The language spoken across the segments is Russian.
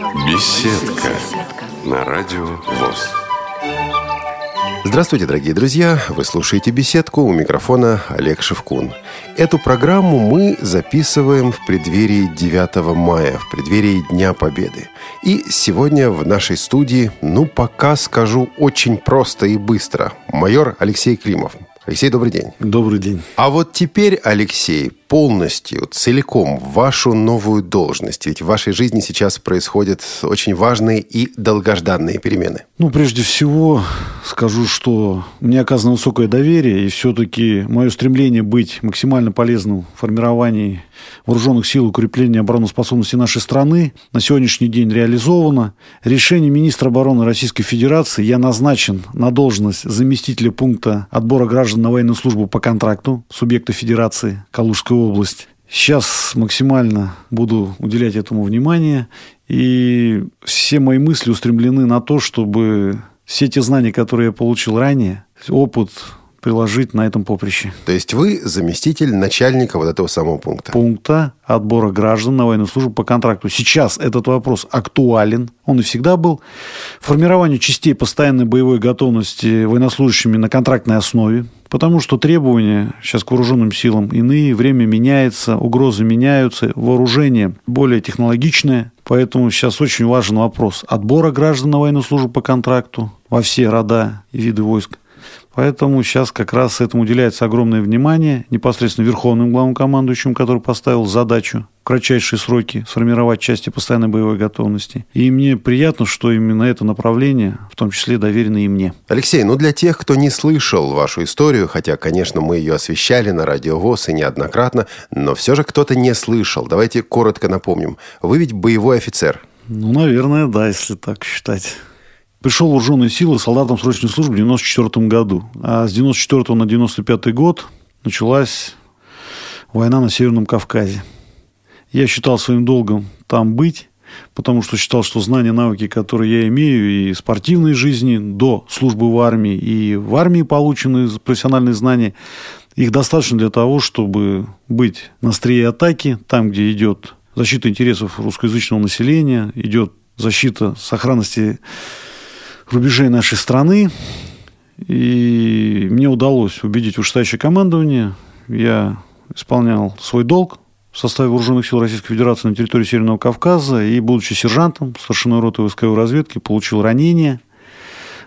Беседка. На радио ВОЗ. Здравствуйте, дорогие друзья! Вы слушаете «Беседку» у микрофона Олег Шевкун. Эту программу мы записываем в преддверии 9 мая, в преддверии Дня Победы. И сегодня в нашей студии, ну, пока скажу очень просто и быстро, майор Алексей Климов. Алексей, добрый день. Добрый день. А вот теперь, Алексей, полностью, целиком вашу новую должность. Ведь в вашей жизни сейчас происходят очень важные и долгожданные перемены. Ну, прежде всего, скажу, что мне оказано высокое доверие, и все-таки мое стремление быть максимально полезным в формировании вооруженных сил укрепления обороноспособности нашей страны на сегодняшний день реализовано. Решение министра обороны Российской Федерации я назначен на должность заместителя пункта отбора граждан на военную службу по контракту субъекта Федерации Калужская область. Сейчас максимально буду уделять этому внимание. И все мои мысли устремлены на то, чтобы все те знания, которые я получил ранее, опыт, приложить на этом поприще. То есть вы заместитель начальника вот этого самого пункта? Пункта отбора граждан на военную службу по контракту. Сейчас этот вопрос актуален, он и всегда был. Формирование частей постоянной боевой готовности военнослужащими на контрактной основе, потому что требования сейчас к вооруженным силам иные, время меняется, угрозы меняются, вооружение более технологичное, поэтому сейчас очень важен вопрос отбора граждан на военную службу по контракту во все рода и виды войск – Поэтому сейчас как раз этому уделяется огромное внимание непосредственно верховным главнокомандующим, который поставил задачу в кратчайшие сроки сформировать части постоянной боевой готовности. И мне приятно, что именно это направление, в том числе, доверено и мне. Алексей, ну для тех, кто не слышал вашу историю, хотя, конечно, мы ее освещали на радио ВОЗ и неоднократно, но все же кто-то не слышал. Давайте коротко напомним. Вы ведь боевой офицер. Ну, наверное, да, если так считать пришел вооруженные силы солдатам срочной службы в 94 году. А с 94 на 95 год началась война на Северном Кавказе. Я считал своим долгом там быть, потому что считал, что знания, навыки, которые я имею и спортивной жизни, до службы в армии, и в армии полученные профессиональные знания, их достаточно для того, чтобы быть на острие атаки, там, где идет защита интересов русскоязычного населения, идет защита сохранности рубежей нашей страны. И мне удалось убедить вышестоящее командование. Я исполнял свой долг в составе Вооруженных сил Российской Федерации на территории Северного Кавказа. И, будучи сержантом, старшиной роты войсковой разведки, получил ранение.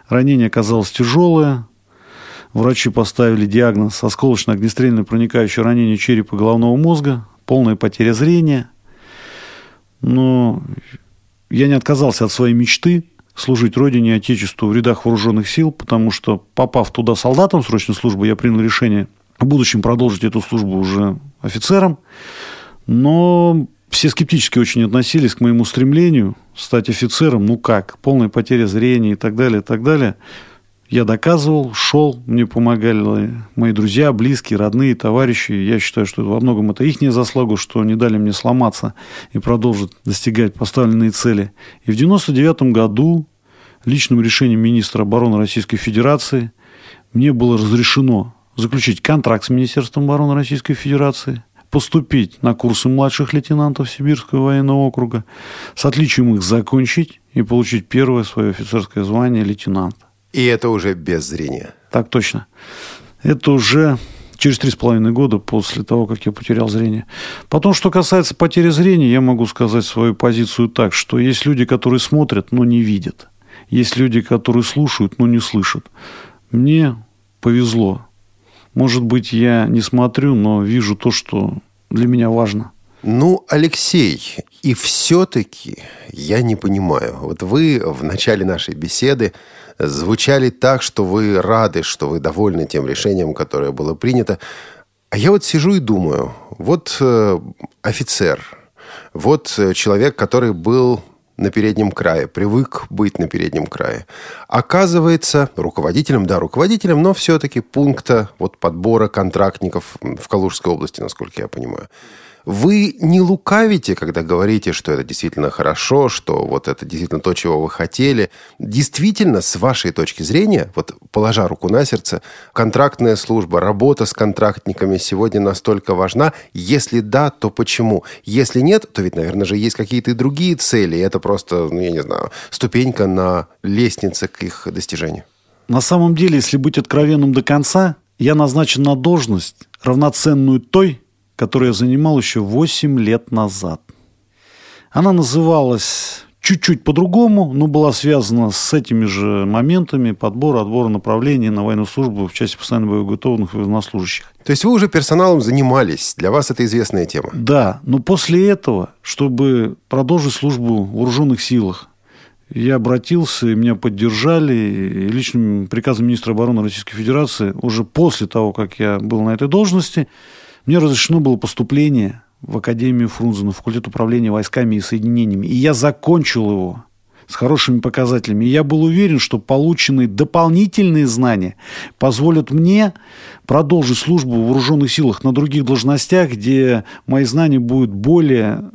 Ранение оказалось тяжелое. Врачи поставили диагноз осколочно-огнестрельное проникающее ранение черепа головного мозга, полная потеря зрения. Но я не отказался от своей мечты служить Родине и Отечеству в рядах вооруженных сил, потому что, попав туда солдатом срочной службы, я принял решение в будущем продолжить эту службу уже офицером. Но все скептически очень относились к моему стремлению стать офицером. Ну как, полная потеря зрения и так далее, и так далее. Я доказывал, шел, мне помогали мои друзья, близкие, родные, товарищи. Я считаю, что во многом это их заслуга, что не дали мне сломаться и продолжить достигать поставленные цели. И в 1999 году личным решением министра обороны Российской Федерации мне было разрешено заключить контракт с Министерством обороны Российской Федерации, поступить на курсы младших лейтенантов Сибирского военного округа, с отличием их закончить и получить первое свое офицерское звание лейтенанта. И это уже без зрения. Так точно. Это уже через три с половиной года после того, как я потерял зрение. Потом, что касается потери зрения, я могу сказать свою позицию так, что есть люди, которые смотрят, но не видят. Есть люди, которые слушают, но не слышат. Мне повезло. Может быть, я не смотрю, но вижу то, что для меня важно. Ну, Алексей, и все-таки я не понимаю. Вот вы в начале нашей беседы звучали так, что вы рады, что вы довольны тем решением, которое было принято. А я вот сижу и думаю, вот э, офицер, вот э, человек, который был на переднем крае, привык быть на переднем крае. Оказывается, руководителем, да, руководителем, но все-таки пункта вот подбора контрактников в Калужской области, насколько я понимаю. Вы не лукавите, когда говорите, что это действительно хорошо, что вот это действительно то, чего вы хотели. Действительно, с вашей точки зрения, вот положа руку на сердце, контрактная служба, работа с контрактниками сегодня настолько важна? Если да, то почему? Если нет, то ведь, наверное же, есть какие-то и другие цели. Это просто, ну, я не знаю, ступенька на лестнице к их достижению. На самом деле, если быть откровенным до конца, я назначен на должность, равноценную той, которую я занимал еще 8 лет назад. Она называлась чуть-чуть по-другому, но была связана с этими же моментами подбора, отбора направлений на военную службу в части постоянно боеготовных военнослужащих. То есть вы уже персоналом занимались, для вас это известная тема? Да, но после этого, чтобы продолжить службу в вооруженных силах, я обратился, и меня поддержали. И личным приказом министра обороны Российской Федерации уже после того, как я был на этой должности, мне разрешено было поступление в Академию Фрунзе на факультет управления войсками и соединениями. И я закончил его с хорошими показателями. И я был уверен, что полученные дополнительные знания позволят мне продолжить службу в вооруженных силах на других должностях, где мои знания будут более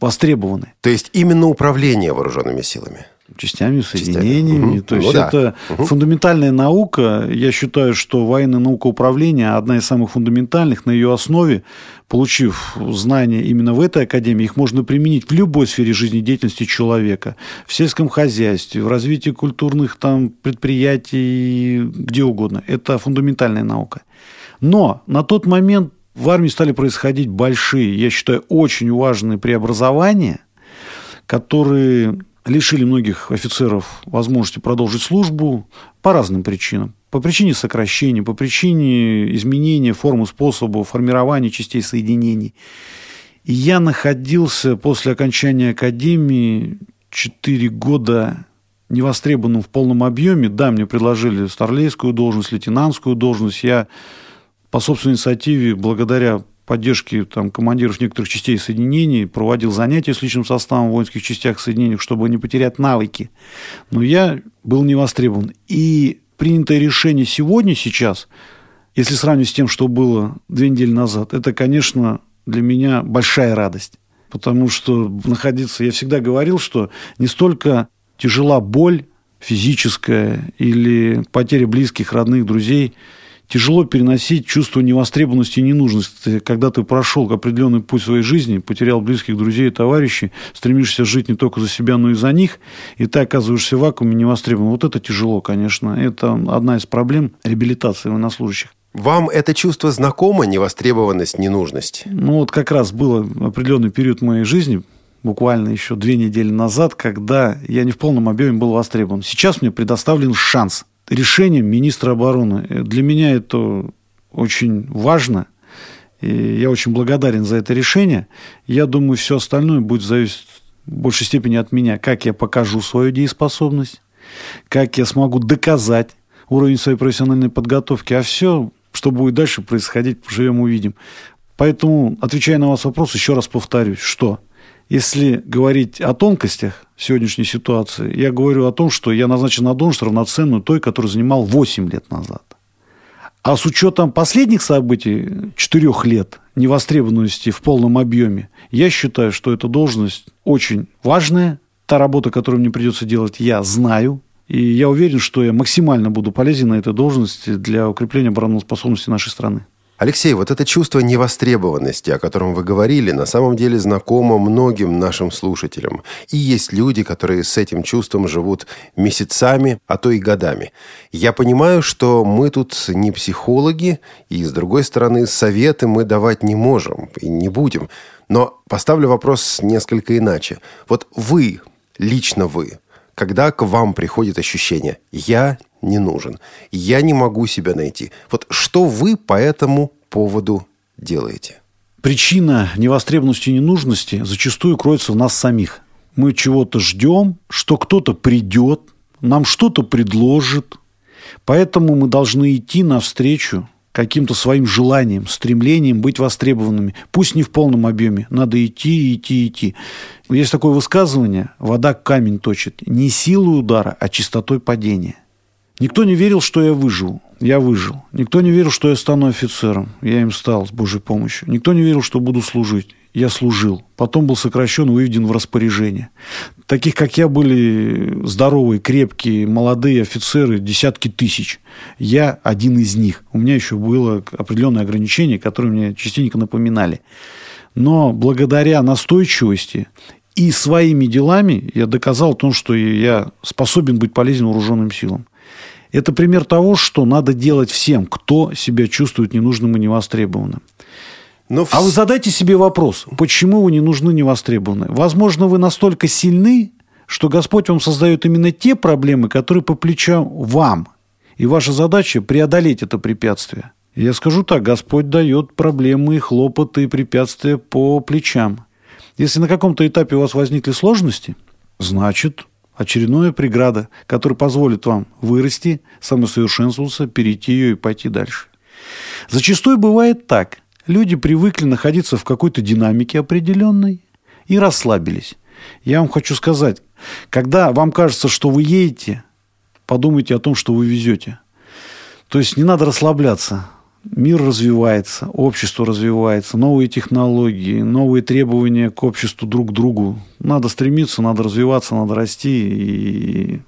востребованы. То есть именно управление вооруженными силами? Частями, соединениями. Частями. То есть ну, это угу. фундаментальная наука. Я считаю, что военная наука управления одна из самых фундаментальных. На ее основе, получив знания именно в этой академии, их можно применить в любой сфере жизнедеятельности человека. В сельском хозяйстве, в развитии культурных там, предприятий, где угодно. Это фундаментальная наука. Но на тот момент в армии стали происходить большие, я считаю, очень важные преобразования, которые лишили многих офицеров возможности продолжить службу по разным причинам. По причине сокращения, по причине изменения формы, способа формирования частей соединений. И я находился после окончания академии 4 года невостребованным в полном объеме. Да, мне предложили старлейскую должность, лейтенантскую должность. Я по собственной инициативе, благодаря поддержки там, командиров некоторых частей соединений, проводил занятия с личным составом в воинских частях соединений, чтобы не потерять навыки. Но я был не востребован. И принятое решение сегодня, сейчас, если сравнивать с тем, что было две недели назад, это, конечно, для меня большая радость. Потому что находиться... Я всегда говорил, что не столько тяжела боль физическая или потеря близких, родных, друзей – тяжело переносить чувство невостребованности и ненужности, когда ты прошел определенный путь своей жизни, потерял близких друзей и товарищей, стремишься жить не только за себя, но и за них, и ты оказываешься в вакууме невостребованным. Вот это тяжело, конечно. Это одна из проблем реабилитации военнослужащих. Вам это чувство знакомо, невостребованность, ненужность? Ну, вот как раз был определенный период моей жизни, буквально еще две недели назад, когда я не в полном объеме был востребован. Сейчас мне предоставлен шанс решением министра обороны. Для меня это очень важно. И я очень благодарен за это решение. Я думаю, все остальное будет зависеть в большей степени от меня. Как я покажу свою дееспособность, как я смогу доказать уровень своей профессиональной подготовки. А все, что будет дальше происходить, поживем, увидим. Поэтому, отвечая на ваш вопрос, еще раз повторюсь, что если говорить о тонкостях сегодняшней ситуации, я говорю о том, что я назначен на должность равноценную той, которую занимал 8 лет назад. А с учетом последних событий, четырех лет невостребованности в полном объеме, я считаю, что эта должность очень важная. Та работа, которую мне придется делать, я знаю. И я уверен, что я максимально буду полезен на этой должности для укрепления обороноспособности нашей страны. Алексей, вот это чувство невостребованности, о котором вы говорили, на самом деле знакомо многим нашим слушателям. И есть люди, которые с этим чувством живут месяцами, а то и годами. Я понимаю, что мы тут не психологи, и, с другой стороны, советы мы давать не можем и не будем. Но поставлю вопрос несколько иначе. Вот вы, лично вы, когда к вам приходит ощущение «я не нужен. Я не могу себя найти. Вот что вы по этому поводу делаете? Причина невостребованности и ненужности зачастую кроется в нас самих. Мы чего-то ждем, что кто-то придет, нам что-то предложит. Поэтому мы должны идти навстречу каким-то своим желанием, стремлением быть востребованными. Пусть не в полном объеме. Надо идти, идти, идти. Есть такое высказывание «вода камень точит». Не силой удара, а чистотой падения – Никто не верил, что я выживу. Я выжил. Никто не верил, что я стану офицером. Я им стал с Божьей помощью. Никто не верил, что буду служить. Я служил. Потом был сокращен, выведен в распоряжение. Таких, как я, были здоровые, крепкие, молодые офицеры, десятки тысяч. Я один из них. У меня еще было определенное ограничение, которое мне частенько напоминали. Но благодаря настойчивости и своими делами я доказал том, что я способен быть полезен вооруженным силам. Это пример того, что надо делать всем, кто себя чувствует ненужным и невостребованным. Но... А вы задайте себе вопрос, почему вы не нужны, не востребованы? Возможно, вы настолько сильны, что Господь вам создает именно те проблемы, которые по плечам вам. И ваша задача преодолеть это препятствие. Я скажу так, Господь дает проблемы хлопоты и препятствия по плечам. Если на каком-то этапе у вас возникли сложности, значит, очередная преграда, которая позволит вам вырасти, самосовершенствоваться, перейти ее и пойти дальше. Зачастую бывает так. Люди привыкли находиться в какой-то динамике определенной и расслабились. Я вам хочу сказать, когда вам кажется, что вы едете, подумайте о том, что вы везете. То есть не надо расслабляться мир развивается, общество развивается, новые технологии, новые требования к обществу друг к другу. Надо стремиться, надо развиваться, надо расти. И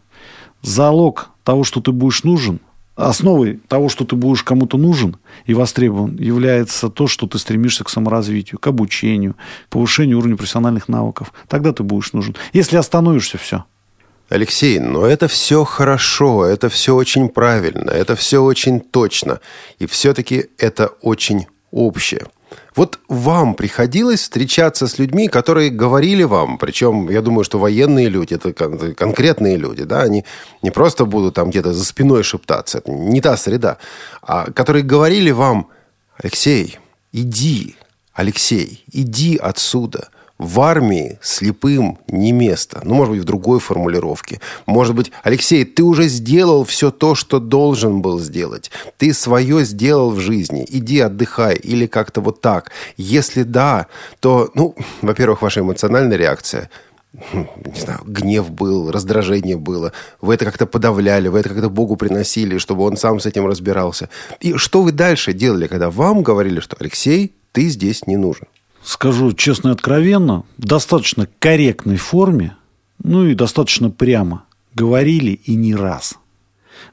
залог того, что ты будешь нужен, основой того, что ты будешь кому-то нужен и востребован, является то, что ты стремишься к саморазвитию, к обучению, к повышению уровня профессиональных навыков. Тогда ты будешь нужен. Если остановишься, все – Алексей, но это все хорошо, это все очень правильно, это все очень точно. И все-таки это очень общее. Вот вам приходилось встречаться с людьми, которые говорили вам, причем я думаю, что военные люди, это конкретные люди, да, они не просто будут там где-то за спиной шептаться, это не та среда, а которые говорили вам, Алексей, иди, Алексей, иди отсюда – в армии слепым не место. Ну, может быть, в другой формулировке. Может быть, Алексей, ты уже сделал все то, что должен был сделать. Ты свое сделал в жизни. Иди отдыхай. Или как-то вот так. Если да, то, ну, во-первых, ваша эмоциональная реакция – не знаю, гнев был, раздражение было. Вы это как-то подавляли, вы это как-то Богу приносили, чтобы он сам с этим разбирался. И что вы дальше делали, когда вам говорили, что Алексей, ты здесь не нужен? Скажу честно и откровенно, в достаточно корректной форме, ну и достаточно прямо говорили и не раз.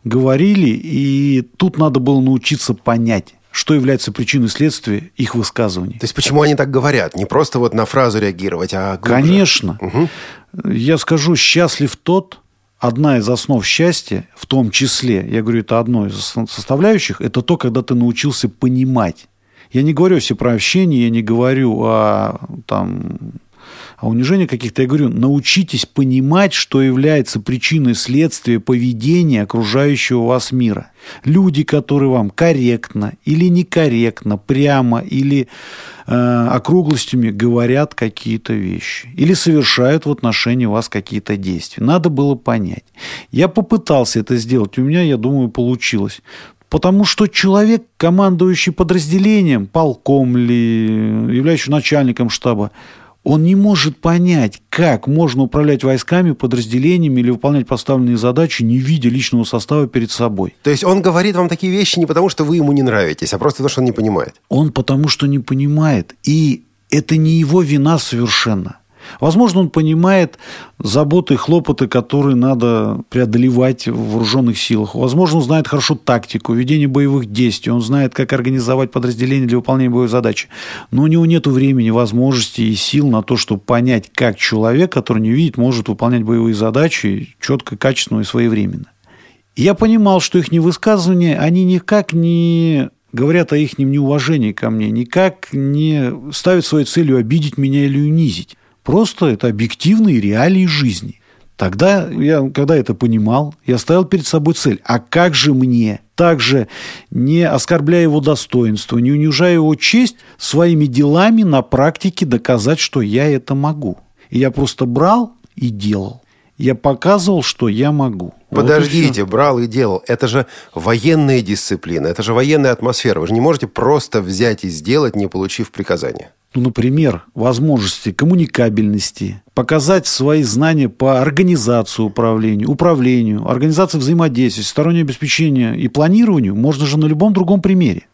Говорили, и тут надо было научиться понять, что является причиной следствия их высказываний. То есть почему они так говорят? Не просто вот на фразу реагировать, а глубже. Конечно. Угу. Я скажу, счастлив тот, одна из основ счастья, в том числе, я говорю, это одно из составляющих, это то, когда ты научился понимать я не говорю о всепрощении, я не говорю о, там, о унижении каких-то. Я говорю, научитесь понимать, что является причиной следствия поведения окружающего вас мира. Люди, которые вам корректно или некорректно, прямо или э, округлостями говорят какие-то вещи. Или совершают в отношении вас какие-то действия. Надо было понять. Я попытался это сделать. У меня, я думаю, получилось. Потому что человек, командующий подразделением, полком ли, являющийся начальником штаба, он не может понять, как можно управлять войсками, подразделениями или выполнять поставленные задачи, не видя личного состава перед собой. То есть он говорит вам такие вещи не потому, что вы ему не нравитесь, а просто потому, что он не понимает. Он потому, что не понимает. И это не его вина совершенно. Возможно, он понимает заботы и хлопоты, которые надо преодолевать в вооруженных силах. Возможно, он знает хорошо тактику, ведение боевых действий. Он знает, как организовать подразделение для выполнения боевой задачи. Но у него нет времени, возможности и сил на то, чтобы понять, как человек, который не видит, может выполнять боевые задачи четко, качественно и своевременно. Я понимал, что их невысказывания, они никак не говорят о их неуважении ко мне, никак не ставят своей целью обидеть меня или унизить. Просто это объективные реалии жизни. Тогда я, когда это понимал, я ставил перед собой цель. А как же мне, также не оскорбляя его достоинство, не унижая его честь, своими делами на практике доказать, что я это могу. И я просто брал и делал. Я показывал, что я могу. Подождите, вот брал и делал. Это же военная дисциплина, это же военная атмосфера. Вы же не можете просто взять и сделать, не получив приказания ну, например, возможности коммуникабельности, показать свои знания по организации управления, управлению, организации взаимодействия, стороннее обеспечение и планированию можно же на любом другом примере.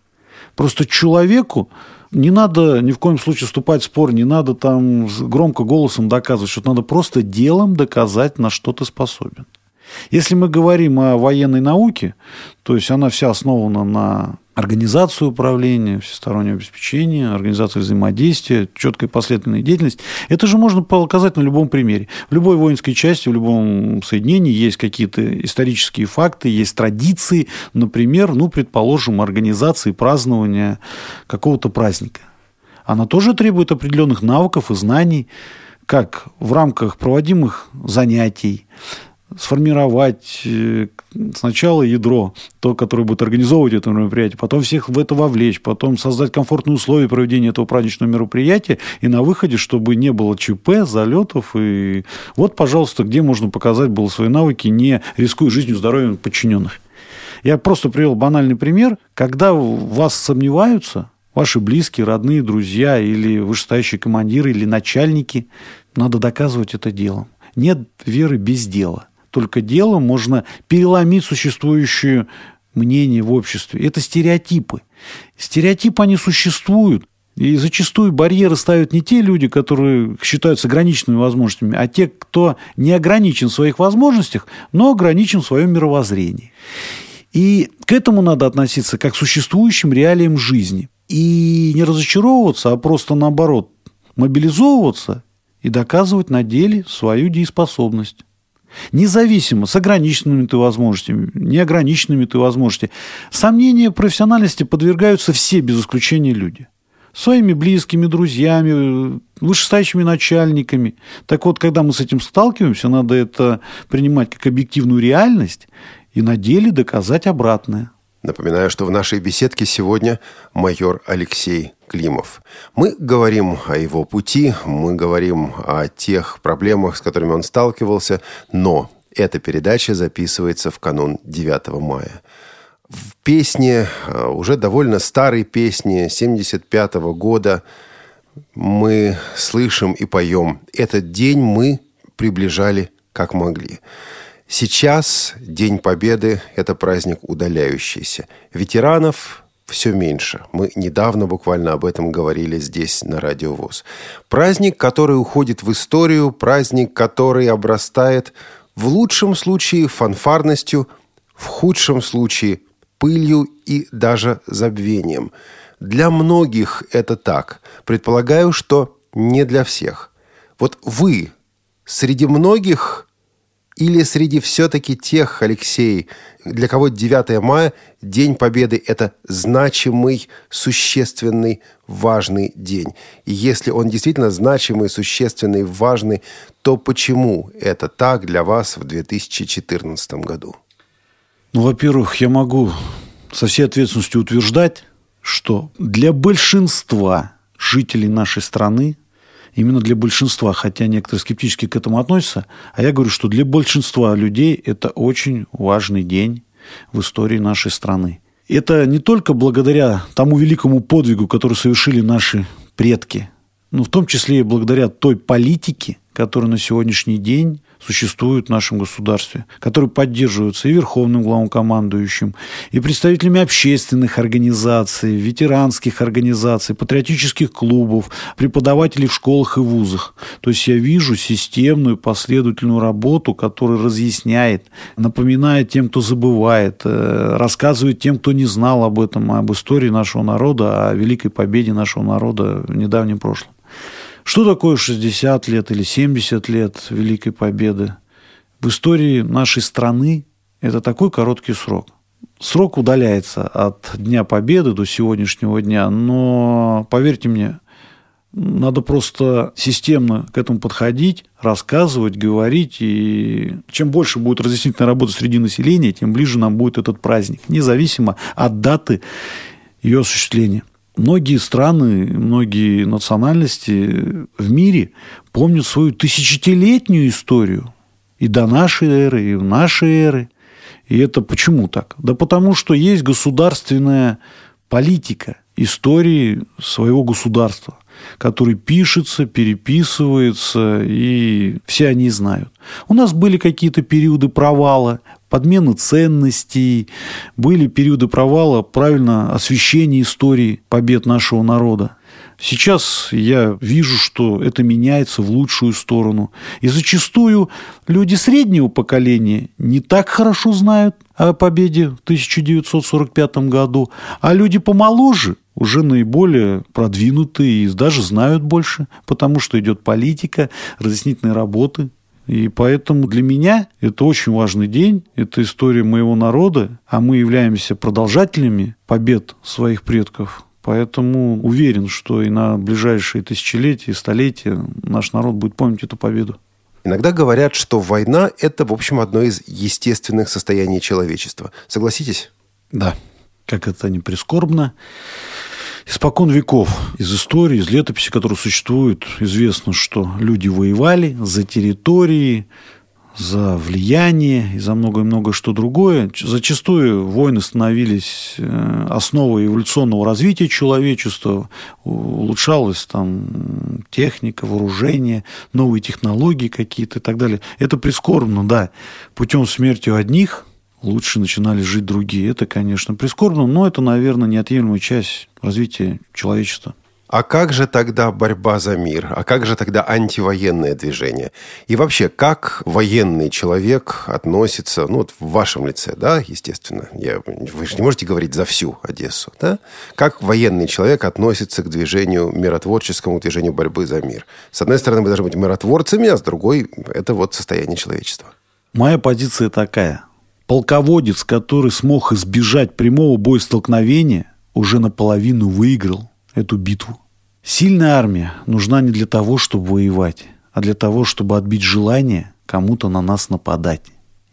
Просто человеку не надо ни в коем случае вступать в спор, не надо там громко голосом доказывать, что надо просто делом доказать, на что ты способен. Если мы говорим о военной науке, то есть она вся основана на организацию управления, всестороннее обеспечение, организацию взаимодействия, четкая последовательная деятельность. Это же можно показать на любом примере. В любой воинской части, в любом соединении есть какие-то исторические факты, есть традиции, например, ну, предположим, организации празднования какого-то праздника. Она тоже требует определенных навыков и знаний, как в рамках проводимых занятий, сформировать э, сначала ядро, то, которое будет организовывать это мероприятие, потом всех в это вовлечь, потом создать комфортные условия проведения этого праздничного мероприятия, и на выходе, чтобы не было ЧП, залетов. И вот, пожалуйста, где можно показать было свои навыки, не рискуя жизнью, здоровьем подчиненных. Я просто привел банальный пример. Когда вас сомневаются, ваши близкие, родные, друзья или вышестоящие командиры или начальники, надо доказывать это делом. Нет веры без дела только делом можно переломить существующее мнение в обществе. Это стереотипы. Стереотипы, они существуют. И зачастую барьеры ставят не те люди, которые считаются ограниченными возможностями, а те, кто не ограничен в своих возможностях, но ограничен в своем мировоззрении. И к этому надо относиться как к существующим реалиям жизни. И не разочаровываться, а просто наоборот мобилизовываться и доказывать на деле свою дееспособность. Независимо, с ограниченными ты возможностями, неограниченными ты возможностями. Сомнения профессиональности подвергаются все, без исключения люди. Своими близкими, друзьями, вышестоящими начальниками. Так вот, когда мы с этим сталкиваемся, надо это принимать как объективную реальность и на деле доказать обратное. Напоминаю, что в нашей беседке сегодня майор Алексей Климов. Мы говорим о его пути, мы говорим о тех проблемах, с которыми он сталкивался, но эта передача записывается в канун 9 мая. В песне, э, уже довольно старой песне 75 -го года, мы слышим и поем «Этот день мы приближали как могли». Сейчас День Победы – это праздник удаляющийся. Ветеранов все меньше. Мы недавно буквально об этом говорили здесь, на Радио ВОЗ. Праздник, который уходит в историю, праздник, который обрастает в лучшем случае фанфарностью, в худшем случае пылью и даже забвением. Для многих это так. Предполагаю, что не для всех. Вот вы среди многих или среди все-таки тех, Алексей, для кого 9 мая, День Победы – это значимый, существенный, важный день? И если он действительно значимый, существенный, важный, то почему это так для вас в 2014 году? Ну, во-первых, я могу со всей ответственностью утверждать, что для большинства жителей нашей страны именно для большинства, хотя некоторые скептически к этому относятся, а я говорю, что для большинства людей это очень важный день в истории нашей страны. Это не только благодаря тому великому подвигу, который совершили наши предки, но в том числе и благодаря той политике, которая на сегодняшний день существуют в нашем государстве, которые поддерживаются и Верховным главнокомандующим, и представителями общественных организаций, ветеранских организаций, патриотических клубов, преподавателей в школах и вузах. То есть я вижу системную последовательную работу, которая разъясняет, напоминает тем, кто забывает, э, рассказывает тем, кто не знал об этом, об истории нашего народа, о великой победе нашего народа в недавнем прошлом. Что такое 60 лет или 70 лет Великой Победы? В истории нашей страны это такой короткий срок. Срок удаляется от Дня Победы до сегодняшнего дня, но, поверьте мне, надо просто системно к этому подходить, рассказывать, говорить. И чем больше будет разъяснительная работа среди населения, тем ближе нам будет этот праздник, независимо от даты ее осуществления. Многие страны, многие национальности в мире помнят свою тысячелетнюю историю и до нашей эры, и в нашей эры. И это почему так? Да потому что есть государственная политика истории своего государства. который пишется, переписывается, и все они знают. У нас были какие-то периоды провала, подмены ценностей, были периоды провала правильно освещения истории побед нашего народа. Сейчас я вижу, что это меняется в лучшую сторону. И зачастую люди среднего поколения не так хорошо знают о победе в 1945 году, а люди помоложе уже наиболее продвинутые и даже знают больше, потому что идет политика, разъяснительные работы. И поэтому для меня это очень важный день, это история моего народа, а мы являемся продолжателями побед своих предков Поэтому уверен, что и на ближайшие тысячелетия и столетия наш народ будет помнить эту победу. Иногда говорят, что война – это, в общем, одно из естественных состояний человечества. Согласитесь? Да. Как это не прискорбно. Испокон веков из истории, из летописи, которые существуют, известно, что люди воевали за территории, за влияние и за многое-многое что другое. Зачастую войны становились э, основой эволюционного развития человечества, улучшалась там техника, вооружение, новые технологии какие-то и так далее. Это прискорбно, да. Путем смерти одних лучше начинали жить другие. Это, конечно, прискорбно, но это, наверное, неотъемлемая часть развития человечества. А как же тогда борьба за мир? А как же тогда антивоенное движение? И вообще, как военный человек относится, ну, вот в вашем лице, да, естественно, я, вы же не можете говорить за всю Одессу, да? Как военный человек относится к движению миротворческому, к движению борьбы за мир? С одной стороны, мы должны быть миротворцами, а с другой, это вот состояние человечества. Моя позиция такая. Полководец, который смог избежать прямого боестолкновения, уже наполовину выиграл эту битву. Сильная армия нужна не для того, чтобы воевать, а для того, чтобы отбить желание кому-то на нас нападать.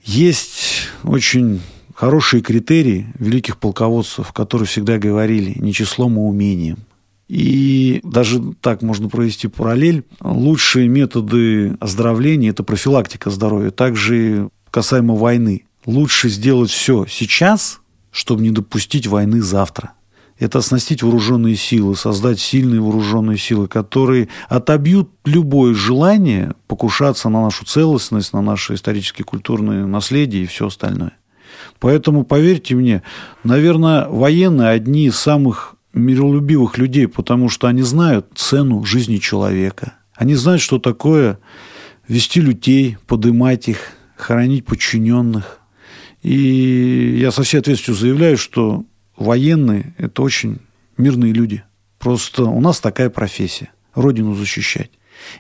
Есть очень хорошие критерии великих полководцев, которые всегда говорили не числом, а умением. И даже так можно провести параллель. Лучшие методы оздоровления – это профилактика здоровья. Также касаемо войны. Лучше сделать все сейчас, чтобы не допустить войны завтра – это оснастить вооруженные силы, создать сильные вооруженные силы, которые отобьют любое желание покушаться на нашу целостность, на наше историческое культурное наследие и все остальное. Поэтому, поверьте мне, наверное, военные одни из самых миролюбивых людей, потому что они знают цену жизни человека. Они знают, что такое вести людей, подымать их, хоронить подчиненных. И я со всей ответственностью заявляю, что военные – это очень мирные люди. Просто у нас такая профессия – родину защищать.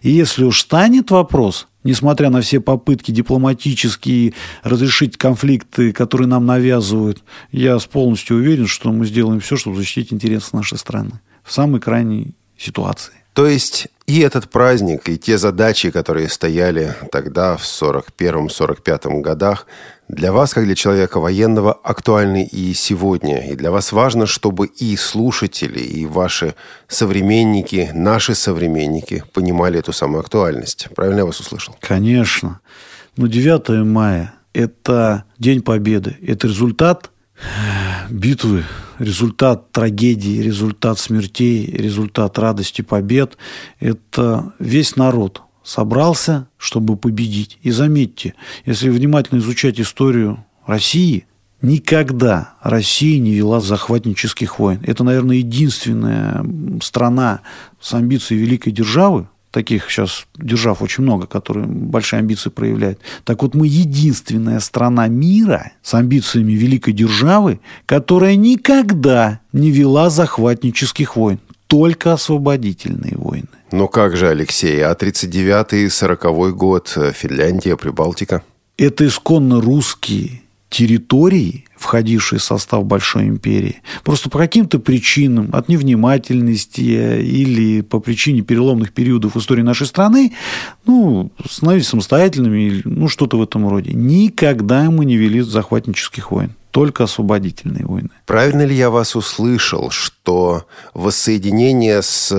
И если уж станет вопрос, несмотря на все попытки дипломатические разрешить конфликты, которые нам навязывают, я полностью уверен, что мы сделаем все, чтобы защитить интересы нашей страны в самой крайней ситуации. То есть и этот праздник, и те задачи, которые стояли тогда, в 41-45 годах, для вас, как для человека военного, актуальны и сегодня. И для вас важно, чтобы и слушатели, и ваши современники, наши современники понимали эту самую актуальность. Правильно я вас услышал? Конечно. Но 9 мая – это День Победы. Это результат битвы, результат трагедии, результат смертей, результат радости побед. Это весь народ собрался, чтобы победить. И заметьте, если внимательно изучать историю России, никогда Россия не вела захватнических войн. Это, наверное, единственная страна с амбицией великой державы, таких сейчас держав очень много, которые большие амбиции проявляют. Так вот, мы единственная страна мира с амбициями великой державы, которая никогда не вела захватнических войн, только освободительные войны. Ну как же, Алексей, а 39-й, 40-й год, Финляндия, Прибалтика? Это исконно русские территории, входившие в состав Большой империи, просто по каким-то причинам, от невнимательности или по причине переломных периодов в истории нашей страны, ну, становились самостоятельными, ну, что-то в этом роде. Никогда мы не вели захватнических войн. только освободительные войны. Правильно ли я вас услышал, что воссоединение с,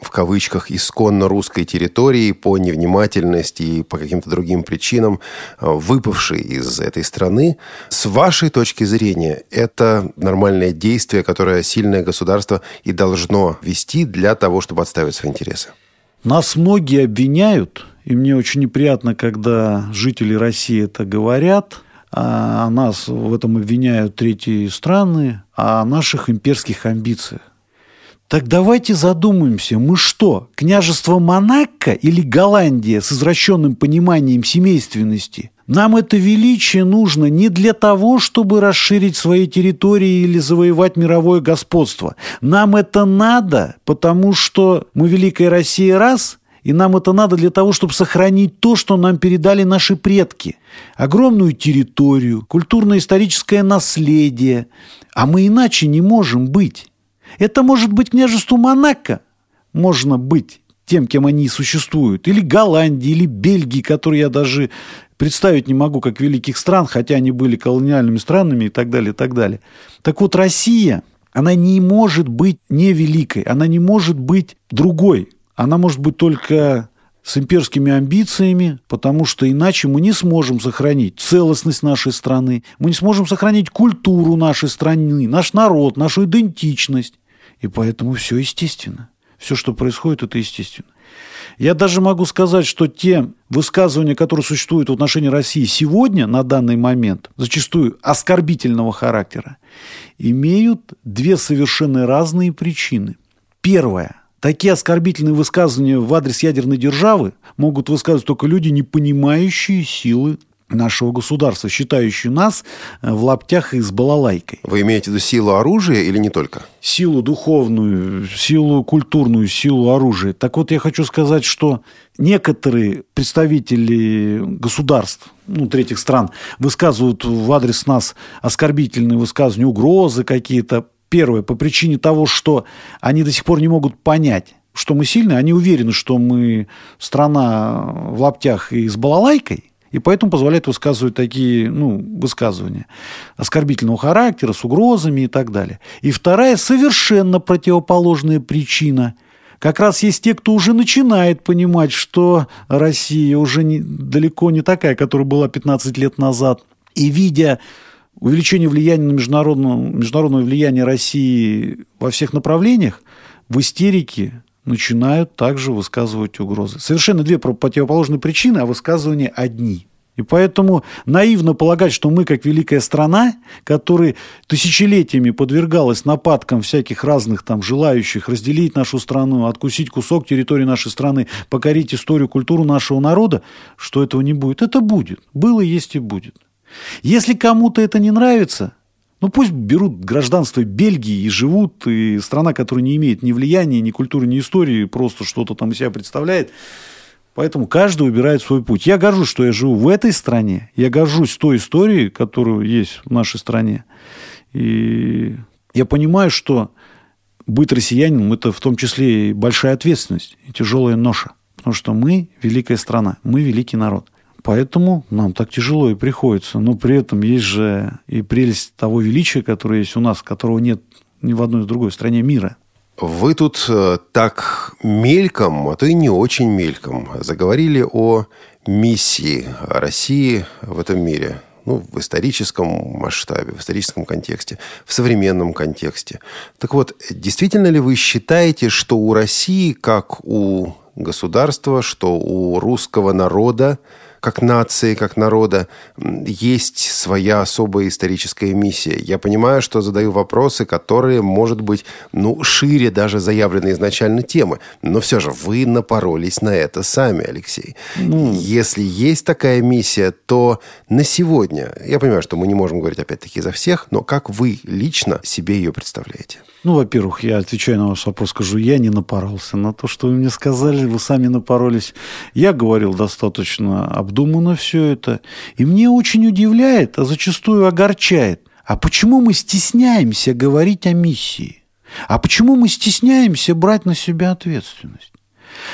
в кавычках, исконно русской территорией по невнимательности и по каким-то другим причинам, э, выпавшей из этой страны, с вашей точки зрения, это нормальное действие, которое сильное государство и должно вести для того, чтобы отставить свои интересы? Нас многие обвиняют, и мне очень неприятно, когда жители России это говорят – а нас в этом обвиняют третьи страны, о наших имперских амбициях. Так давайте задумаемся, мы что, княжество Монако или Голландия с извращенным пониманием семейственности? Нам это величие нужно не для того, чтобы расширить свои территории или завоевать мировое господство. Нам это надо, потому что мы Великая Россия раз – и нам это надо для того, чтобы сохранить то, что нам передали наши предки. Огромную территорию, культурно-историческое наследие. А мы иначе не можем быть. Это может быть княжество Монако. Можно быть тем, кем они существуют. Или Голландии, или Бельгии, которые я даже представить не могу как великих стран, хотя они были колониальными странами и так далее, и так далее. Так вот, Россия, она не может быть не великой, она не может быть другой она может быть только с имперскими амбициями, потому что иначе мы не сможем сохранить целостность нашей страны, мы не сможем сохранить культуру нашей страны, наш народ, нашу идентичность. И поэтому все естественно. Все, что происходит, это естественно. Я даже могу сказать, что те высказывания, которые существуют в отношении России сегодня, на данный момент, зачастую оскорбительного характера, имеют две совершенно разные причины. Первое – Такие оскорбительные высказывания в адрес ядерной державы могут высказывать только люди, не понимающие силы нашего государства, считающие нас э, в лаптях и с балалайкой. Вы имеете в виду силу оружия или не только? Силу духовную, силу культурную, силу оружия. Так вот, я хочу сказать, что некоторые представители государств, ну, третьих стран, высказывают в адрес нас оскорбительные высказывания, угрозы какие-то, Первое, по причине того, что они до сих пор не могут понять, что мы сильные, они уверены, что мы страна в лаптях и с балалайкой, и поэтому позволяют высказывать такие ну, высказывания оскорбительного характера, с угрозами и так далее. И вторая совершенно противоположная причина – как раз есть те, кто уже начинает понимать, что Россия уже не, далеко не такая, которая была 15 лет назад. И видя увеличение влияния на международное, международное влияние России во всех направлениях, в истерике начинают также высказывать угрозы. Совершенно две противоположные причины, а высказывания одни. И поэтому наивно полагать, что мы, как великая страна, которая тысячелетиями подвергалась нападкам всяких разных там желающих разделить нашу страну, откусить кусок территории нашей страны, покорить историю, культуру нашего народа, что этого не будет. Это будет. Было, есть и будет. Если кому-то это не нравится, ну пусть берут гражданство Бельгии и живут, и страна, которая не имеет ни влияния, ни культуры, ни истории, просто что-то там из себя представляет. Поэтому каждый выбирает свой путь. Я горжусь, что я живу в этой стране. Я горжусь той историей, которая есть в нашей стране. И я понимаю, что быть россиянином – это в том числе и большая ответственность, и тяжелая ноша. Потому что мы – великая страна, мы – великий народ. Поэтому нам так тяжело и приходится. Но при этом есть же и прелесть того величия, которое есть у нас, которого нет ни в одной другой стране мира. Вы тут э, так мельком, а то и не очень мельком, заговорили о миссии России в этом мире. Ну, в историческом масштабе, в историческом контексте, в современном контексте. Так вот, действительно ли вы считаете, что у России, как у государства, что у русского народа как нации, как народа, есть своя особая историческая миссия. Я понимаю, что задаю вопросы, которые, может быть, ну, шире даже заявленной изначально темы. Но все же вы напоролись на это сами, Алексей. Ну... Если есть такая миссия, то на сегодня, я понимаю, что мы не можем говорить опять-таки за всех, но как вы лично себе ее представляете? Ну, во-первых, я отвечаю на ваш вопрос, скажу, я не напоролся на то, что вы мне сказали, вы сами напоролись. Я говорил достаточно обдуманно все это. И мне очень удивляет, а зачастую огорчает, а почему мы стесняемся говорить о миссии? А почему мы стесняемся брать на себя ответственность?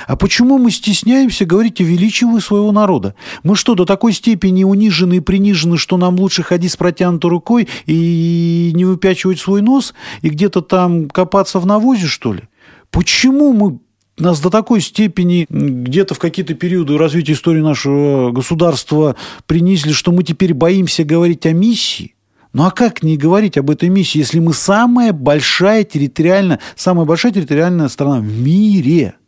А почему мы стесняемся говорить о величии своего народа? Мы что, до такой степени унижены и принижены, что нам лучше ходить с протянутой рукой и не выпячивать свой нос, и где-то там копаться в навозе, что ли? Почему мы нас до такой степени где-то в какие-то периоды развития истории нашего государства принизили, что мы теперь боимся говорить о миссии. Ну а как не говорить об этой миссии, если мы самая большая территориальная, самая большая территориальная страна в мире –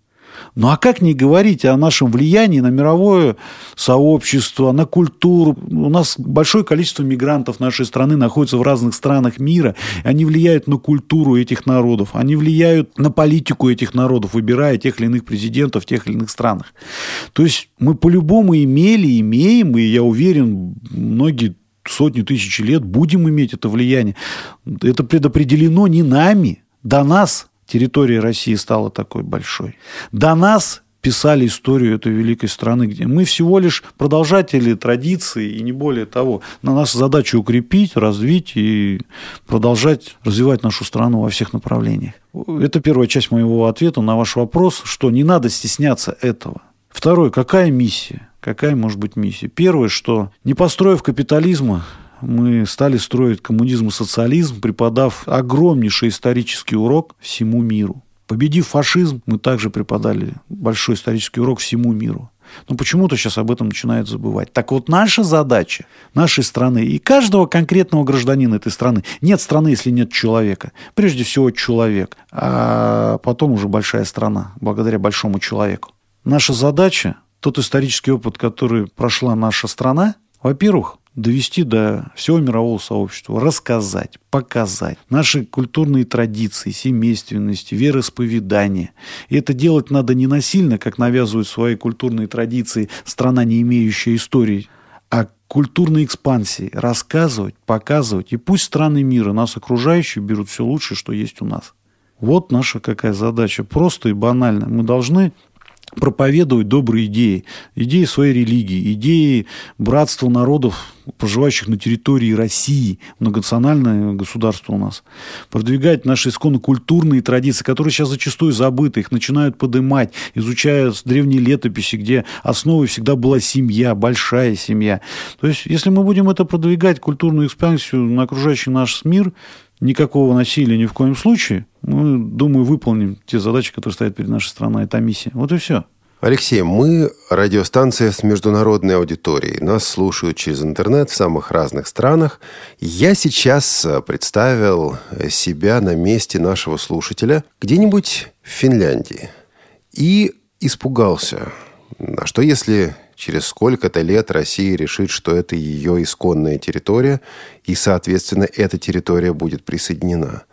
ну а как не говорить о нашем влиянии на мировое сообщество, на культуру? У нас большое количество мигрантов нашей страны находится в разных странах мира. Они влияют на культуру этих народов, они влияют на политику этих народов, выбирая тех или иных президентов в тех или иных странах. То есть мы по-любому имели, имеем, и я уверен, многие сотни тысяч лет будем иметь это влияние. Это предопределено не нами, до нас территория России стала такой большой. До нас писали историю этой великой страны, где мы всего лишь продолжатели традиции и не более того. На наша задача укрепить, развить и продолжать развивать нашу страну во всех направлениях. Это первая часть моего ответа на ваш вопрос, что не надо стесняться этого. Второе, какая миссия? Какая может быть миссия? Первое, что не построив капитализма, мы стали строить коммунизм и социализм, преподав огромнейший исторический урок всему миру. Победив фашизм, мы также преподали большой исторический урок всему миру. Но почему-то сейчас об этом начинают забывать. Так вот, наша задача нашей страны и каждого конкретного гражданина этой страны. Нет страны, если нет человека. Прежде всего, человек. А потом уже большая страна, благодаря большому человеку. Наша задача, тот исторический опыт, который прошла наша страна, во-первых, довести до всего мирового сообщества, рассказать, показать наши культурные традиции, семейственности, вероисповедания. И это делать надо не насильно, как навязывают свои культурные традиции страна, не имеющая истории, а культурной экспансии, рассказывать, показывать. И пусть страны мира, нас окружающие, берут все лучшее, что есть у нас. Вот наша какая задача. Просто и банально. Мы должны проповедовать добрые идеи, идеи своей религии, идеи братства народов, проживающих на территории России, многонациональное государство у нас, продвигать наши исконно культурные традиции, которые сейчас зачастую забыты, их начинают поднимать, изучая древние летописи, где основой всегда была семья, большая семья. То есть, если мы будем это продвигать, культурную экспансию на окружающий наш мир, никакого насилия ни в коем случае, мы, думаю, выполним те задачи, которые стоят перед нашей страной. Это миссия. Вот и все. Алексей, мы радиостанция с международной аудиторией. Нас слушают через интернет в самых разных странах. Я сейчас представил себя на месте нашего слушателя где-нибудь в Финляндии. И испугался. А что если через сколько-то лет Россия решит, что это ее исконная территория, и, соответственно, эта территория будет присоединена.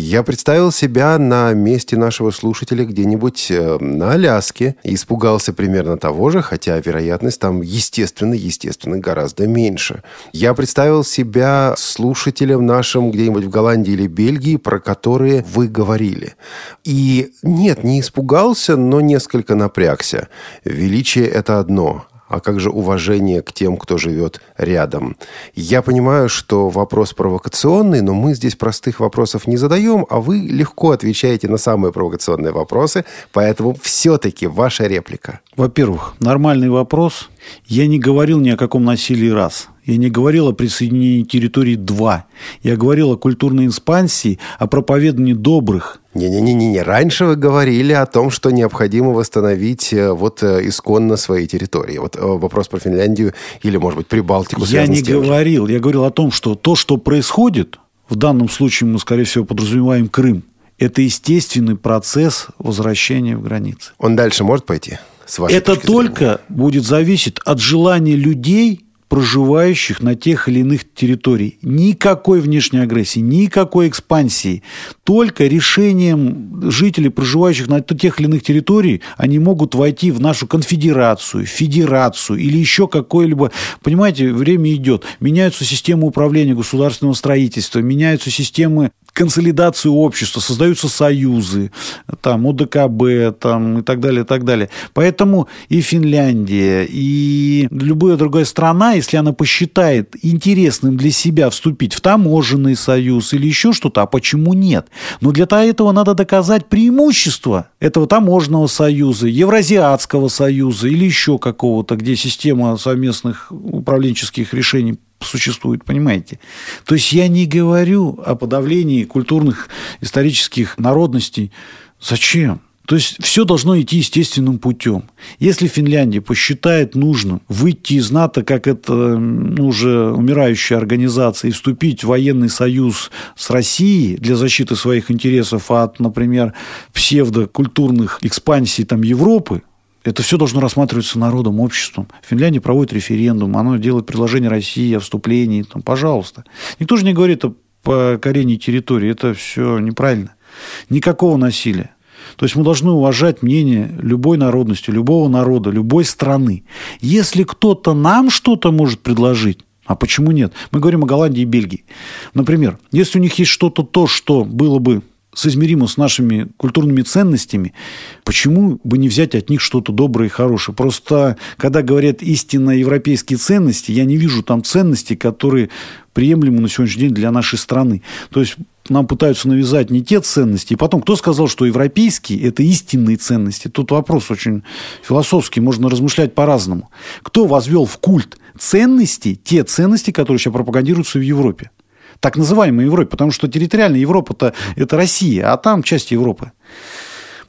Я представил себя на месте нашего слушателя где-нибудь э, на Аляске и испугался примерно того же, хотя вероятность там, естественно, естественно, гораздо меньше. Я представил себя слушателем нашим где-нибудь в Голландии или Бельгии, про которые вы говорили. И нет, не испугался, но несколько напрягся. Величие – это одно, а как же уважение к тем, кто живет рядом. Я понимаю, что вопрос провокационный, но мы здесь простых вопросов не задаем, а вы легко отвечаете на самые провокационные вопросы, поэтому все-таки ваша реплика. Во-первых, нормальный вопрос. Я не говорил ни о каком насилии раз. Я не говорил о присоединении территорий 2. Я говорил о культурной экспансии, о проповедании добрых. Не-не-не-не. Раньше вы говорили о том, что необходимо восстановить э, вот э, исконно свои территории. Вот э, вопрос про Финляндию или, может быть, Прибалтику. Я не говорил. Я говорил о том, что то, что происходит, в данном случае мы, скорее всего, подразумеваем Крым, это естественный процесс возвращения в границы. Он дальше может пойти? С вашей это только будет зависеть от желания людей – проживающих на тех или иных территориях. Никакой внешней агрессии, никакой экспансии. Только решением жителей, проживающих на тех или иных территориях, они могут войти в нашу конфедерацию, федерацию или еще какое-либо... Понимаете, время идет. Меняются системы управления государственного строительства, меняются системы консолидацию общества, создаются союзы, там, ОДКБ, там, и так далее, и так далее. Поэтому и Финляндия, и любая другая страна, если она посчитает интересным для себя вступить в таможенный союз или еще что-то, а почему нет? Но для этого надо доказать преимущество этого таможенного союза, Евразиатского союза или еще какого-то, где система совместных управленческих решений существует, понимаете? То есть я не говорю о подавлении культурных, исторических народностей. Зачем? То есть все должно идти естественным путем. Если Финляндия посчитает нужным выйти из НАТО, как это уже умирающая организация, и вступить в военный союз с Россией для защиты своих интересов от, например, псевдокультурных экспансий там, Европы, это все должно рассматриваться народом, обществом. Финляндия проводит референдум, оно делает предложение России о вступлении. Там, пожалуйста. Никто же не говорит о покорении территории. Это все неправильно. Никакого насилия. То есть мы должны уважать мнение любой народности, любого народа, любой страны. Если кто-то нам что-то может предложить, а почему нет? Мы говорим о Голландии и Бельгии. Например, если у них есть что-то то, что было бы соизмеримо с нашими культурными ценностями, почему бы не взять от них что-то доброе и хорошее? Просто, когда говорят истинно европейские ценности, я не вижу там ценностей, которые приемлемы на сегодняшний день для нашей страны. То есть нам пытаются навязать не те ценности. И потом, кто сказал, что европейские – это истинные ценности? Тут вопрос очень философский, можно размышлять по-разному. Кто возвел в культ ценности, те ценности, которые сейчас пропагандируются в Европе? Так называемой Европе, потому что территориальная Европа-то это Россия, а там часть Европы.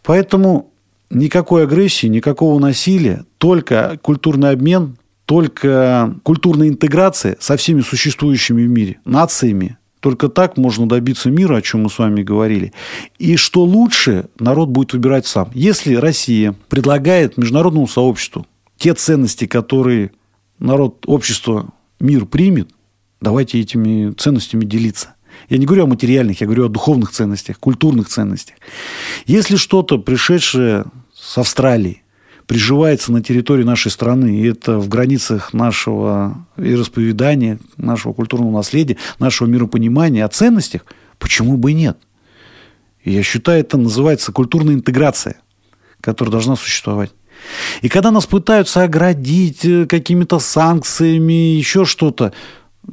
Поэтому никакой агрессии, никакого насилия, только культурный обмен, только культурная интеграция со всеми существующими в мире нациями. Только так можно добиться мира, о чем мы с вами говорили. И что лучше, народ будет выбирать сам. Если Россия предлагает международному сообществу те ценности, которые народ, общество, мир примет, Давайте этими ценностями делиться. Я не говорю о материальных, я говорю о духовных ценностях, культурных ценностях. Если что-то, пришедшее с Австралии, приживается на территории нашей страны, и это в границах нашего вероисповедания, нашего культурного наследия, нашего миропонимания о ценностях, почему бы и нет? Я считаю, это называется культурная интеграция, которая должна существовать. И когда нас пытаются оградить э, какими-то санкциями, еще что-то,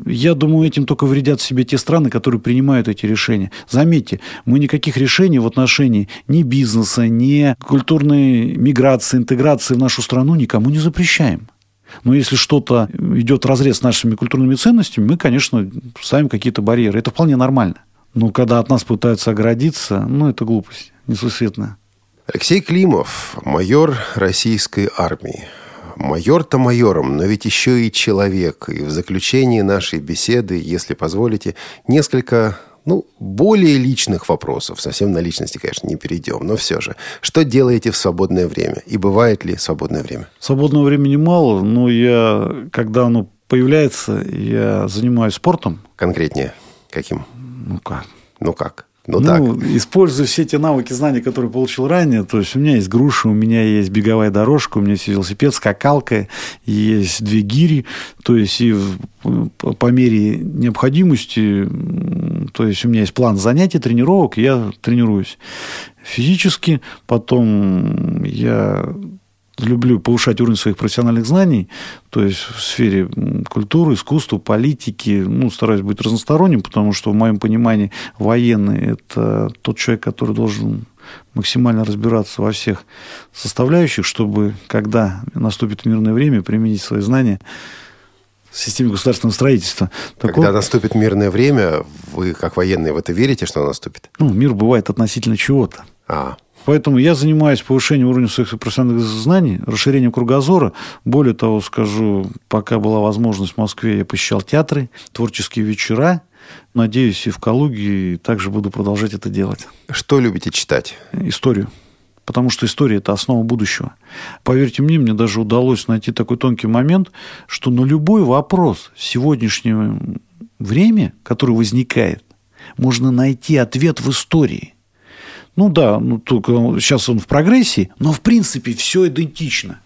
я думаю, этим только вредят себе те страны, которые принимают эти решения. Заметьте, мы никаких решений в отношении ни бизнеса, ни культурной миграции, интеграции в нашу страну никому не запрещаем. Но если что-то идет разрез с нашими культурными ценностями, мы, конечно, ставим какие-то барьеры. Это вполне нормально. Но когда от нас пытаются оградиться, ну, это глупость несусветная. Алексей Климов, майор российской армии майор-то майором, но ведь еще и человек. И в заключении нашей беседы, если позволите, несколько ну, более личных вопросов. Совсем на личности, конечно, не перейдем, но все же. Что делаете в свободное время? И бывает ли свободное время? Свободного времени мало, но я, когда оно появляется, я занимаюсь спортом. Конкретнее? Каким? Ну как? Ну как? Ну, ну так. используя все те навыки, знания, которые получил ранее, то есть у меня есть груша, у меня есть беговая дорожка, у меня есть велосипед, скакалка, есть две гири, то есть и по мере необходимости, то есть у меня есть план занятий, тренировок, я тренируюсь физически, потом я люблю повышать уровень своих профессиональных знаний, то есть в сфере культуры, искусства, политики, ну, стараюсь быть разносторонним, потому что в моем понимании военный – это тот человек, который должен максимально разбираться во всех составляющих, чтобы, когда наступит мирное время, применить свои знания в системе государственного строительства. Когда Такого... наступит мирное время, вы, как военные, в это верите, что наступит? Ну, мир бывает относительно чего-то. А, Поэтому я занимаюсь повышением уровня своих профессиональных знаний, расширением кругозора. Более того, скажу, пока была возможность в Москве, я посещал театры, творческие вечера. Надеюсь, и в Калуге также буду продолжать это делать. Что любите читать? Историю. Потому что история – это основа будущего. Поверьте мне, мне даже удалось найти такой тонкий момент, что на любой вопрос в сегодняшнее время, который возникает, можно найти ответ в истории. Ну да, ну, только сейчас он в прогрессии, но в принципе все идентично.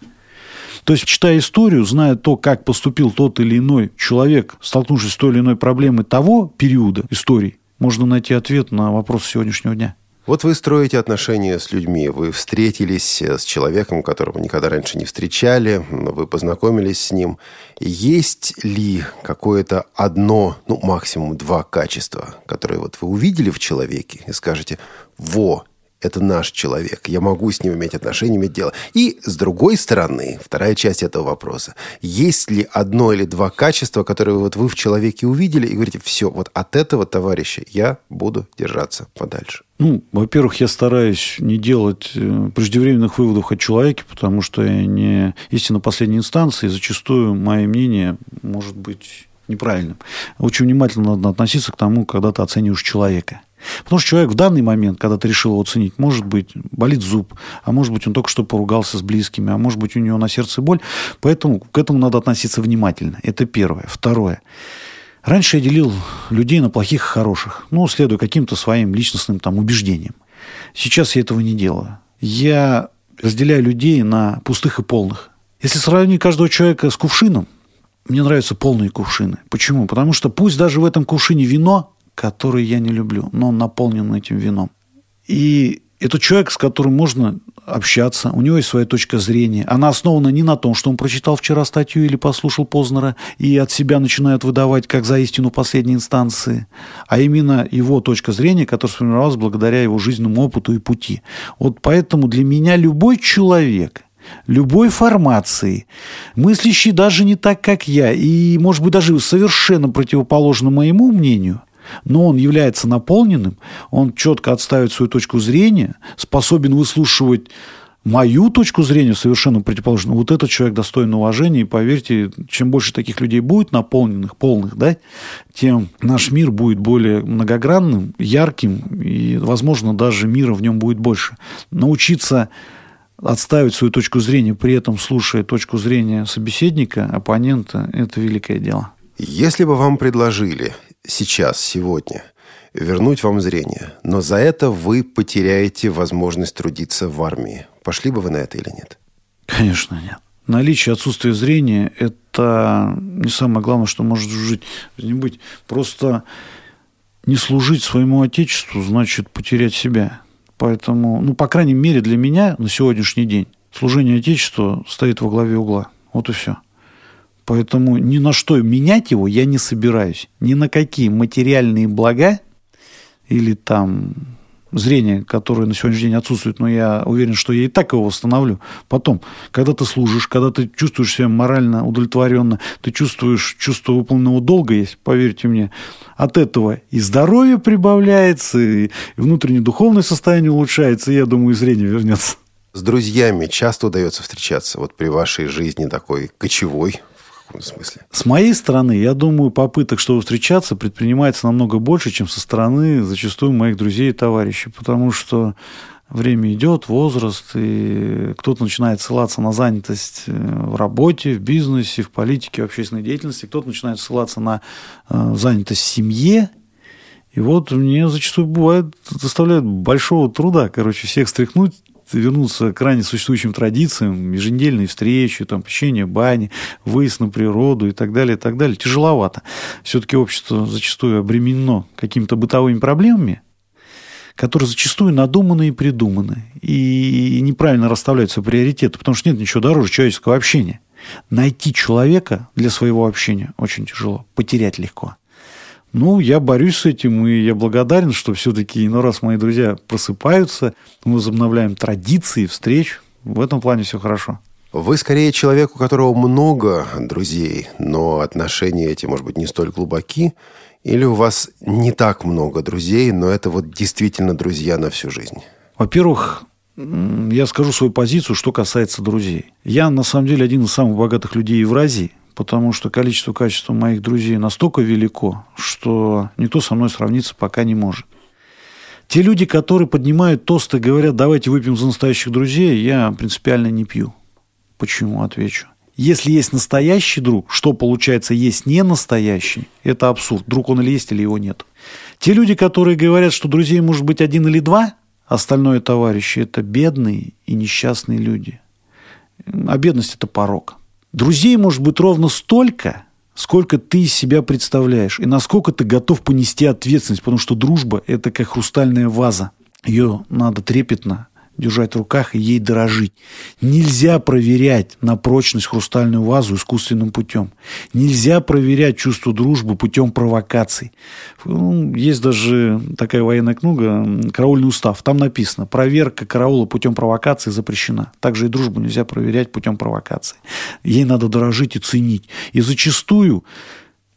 То есть, читая историю, зная то, как поступил тот или иной человек, столкнувшись с той или иной проблемой того периода истории, можно найти ответ на вопрос сегодняшнего дня. Вот вы строите отношения с людьми, вы встретились с человеком, которого никогда раньше не встречали, вы познакомились с ним. Есть ли какое-то одно, ну, максимум два качества, которые вот вы увидели в человеке и скажете, во, это наш человек, я могу с ним иметь отношения, иметь дело. И с другой стороны, вторая часть этого вопроса, есть ли одно или два качества, которые вот вы в человеке увидели и говорите, все, вот от этого товарища я буду держаться подальше? Ну, во-первых, я стараюсь не делать э, преждевременных выводов о человеке, потому что я не истина последней инстанции, и зачастую мое мнение может быть неправильным. Очень внимательно надо относиться к тому, когда ты оцениваешь человека – Потому что человек в данный момент, когда ты решил его ценить, может быть, болит зуб, а может быть, он только что поругался с близкими, а может быть, у него на сердце боль. Поэтому к этому надо относиться внимательно. Это первое. Второе. Раньше я делил людей на плохих и хороших, ну, следуя каким-то своим личностным там убеждениям. Сейчас я этого не делаю. Я разделяю людей на пустых и полных. Если сравнить каждого человека с кувшином, мне нравятся полные кувшины. Почему? Потому что пусть даже в этом кувшине вино, который я не люблю, но он наполнен этим вином. И это человек, с которым можно общаться, у него есть своя точка зрения. Она основана не на том, что он прочитал вчера статью или послушал Познера и от себя начинает выдавать как за истину последней инстанции, а именно его точка зрения, которая сформировалась благодаря его жизненному опыту и пути. Вот поэтому для меня любой человек – любой формации, мыслящий даже не так, как я, и, может быть, даже совершенно противоположно моему мнению, но он является наполненным, он четко отставит свою точку зрения, способен выслушивать мою точку зрения совершенно противоположную. Вот этот человек достоин уважения, и поверьте, чем больше таких людей будет наполненных, полных, да, тем наш мир будет более многогранным, ярким, и, возможно, даже мира в нем будет больше. Научиться отставить свою точку зрения, при этом слушая точку зрения собеседника, оппонента, это великое дело. Если бы вам предложили сейчас, сегодня, вернуть вам зрение, но за это вы потеряете возможность трудиться в армии. Пошли бы вы на это или нет? Конечно, нет. Наличие отсутствия зрения – это не самое главное, что может жить, не быть. Просто не служить своему Отечеству значит потерять себя. Поэтому, ну, по крайней мере, для меня на сегодняшний день служение Отечеству стоит во главе угла. Вот и все. Поэтому ни на что менять его я не собираюсь. Ни на какие материальные блага или там зрение, которое на сегодняшний день отсутствует, но я уверен, что я и так его восстановлю. Потом, когда ты служишь, когда ты чувствуешь себя морально удовлетворенно, ты чувствуешь чувство выполненного долга есть, поверьте мне, от этого и здоровье прибавляется, и внутреннее духовное состояние улучшается, и я думаю, и зрение вернется. С друзьями часто удается встречаться вот при вашей жизни такой кочевой, каком смысле? С моей стороны, я думаю, попыток, чтобы встречаться, предпринимается намного больше, чем со стороны зачастую моих друзей и товарищей. Потому что время идет, возраст, и кто-то начинает ссылаться на занятость э, в работе, в бизнесе, в политике, в общественной деятельности, кто-то начинает ссылаться на э, занятость в семье. И вот мне зачастую бывает, доставляет большого труда, короче, всех стряхнуть вернуться к ранее существующим традициям, еженедельные встречи, там, посещение бани, выезд на природу и так далее, и так далее, тяжеловато. Все-таки общество зачастую обременено какими-то бытовыми проблемами, которые зачастую надуманы и придуманы, и неправильно расставляются приоритеты, потому что нет ничего дороже человеческого общения. Найти человека для своего общения очень тяжело, потерять легко. Ну, я борюсь с этим, и я благодарен, что все-таки иной раз мои друзья просыпаются, мы возобновляем традиции, встреч. В этом плане все хорошо. Вы скорее человек, у которого много друзей, но отношения эти, может быть, не столь глубоки, или у вас не так много друзей, но это вот действительно друзья на всю жизнь? Во-первых, я скажу свою позицию, что касается друзей. Я, на самом деле, один из самых богатых людей Евразии потому что количество качества моих друзей настолько велико, что никто со мной сравниться пока не может. Те люди, которые поднимают тосты и говорят, давайте выпьем за настоящих друзей, я принципиально не пью. Почему? Отвечу. Если есть настоящий друг, что получается есть не настоящий, это абсурд. Друг он или есть, или его нет. Те люди, которые говорят, что друзей может быть один или два, остальное товарищи, это бедные и несчастные люди. А бедность – это порог. Друзей может быть ровно столько, сколько ты из себя представляешь и насколько ты готов понести ответственность, потому что дружба – это как хрустальная ваза. Ее надо трепетно держать в руках и ей дорожить. Нельзя проверять на прочность хрустальную вазу искусственным путем. Нельзя проверять чувство дружбы путем провокаций. Ну, есть даже такая военная книга «Караульный устав». Там написано, проверка караула путем провокации запрещена. Также и дружбу нельзя проверять путем провокации. Ей надо дорожить и ценить. И зачастую,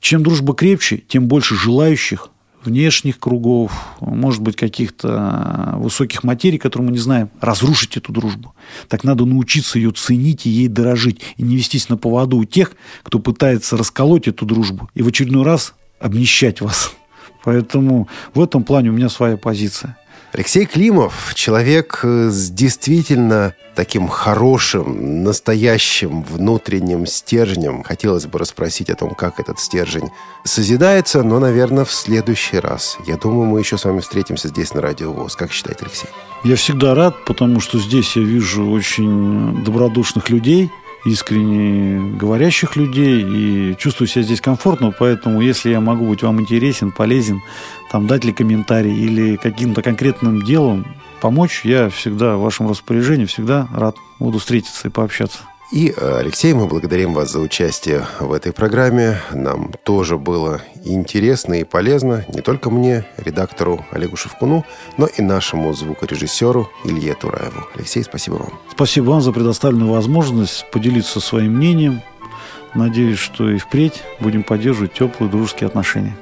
чем дружба крепче, тем больше желающих внешних кругов, может быть, каких-то высоких материй, которые мы не знаем, разрушить эту дружбу. Так надо научиться ее ценить и ей дорожить, и не вестись на поводу у тех, кто пытается расколоть эту дружбу и в очередной раз обнищать вас. Поэтому в этом плане у меня своя позиция. Алексей Климов – человек э, с действительно таким хорошим, настоящим внутренним стержнем. Хотелось бы расспросить о том, как этот стержень созидается, но, наверное, в следующий раз. Я думаю, мы еще с вами встретимся здесь на Радио ВОЗ. Как считаете, Алексей? Я всегда рад, потому что здесь я вижу очень добродушных людей – искренне говорящих людей и чувствую себя здесь комфортно, поэтому если я могу быть вам интересен, полезен, там дать ли комментарий или каким-то конкретным делом помочь, я всегда в вашем распоряжении, всегда рад буду встретиться и пообщаться. И, э, Алексей, мы благодарим вас за участие в этой программе. Нам тоже было интересно и полезно, не только мне, редактору Олегу Шевкуну, но и нашему звукорежиссеру Илье Тураеву. Алексей, спасибо вам. Спасибо вам за предоставленную возможность поделиться своим мнением. Надеюсь, что и впредь будем поддерживать теплые дружеские отношения.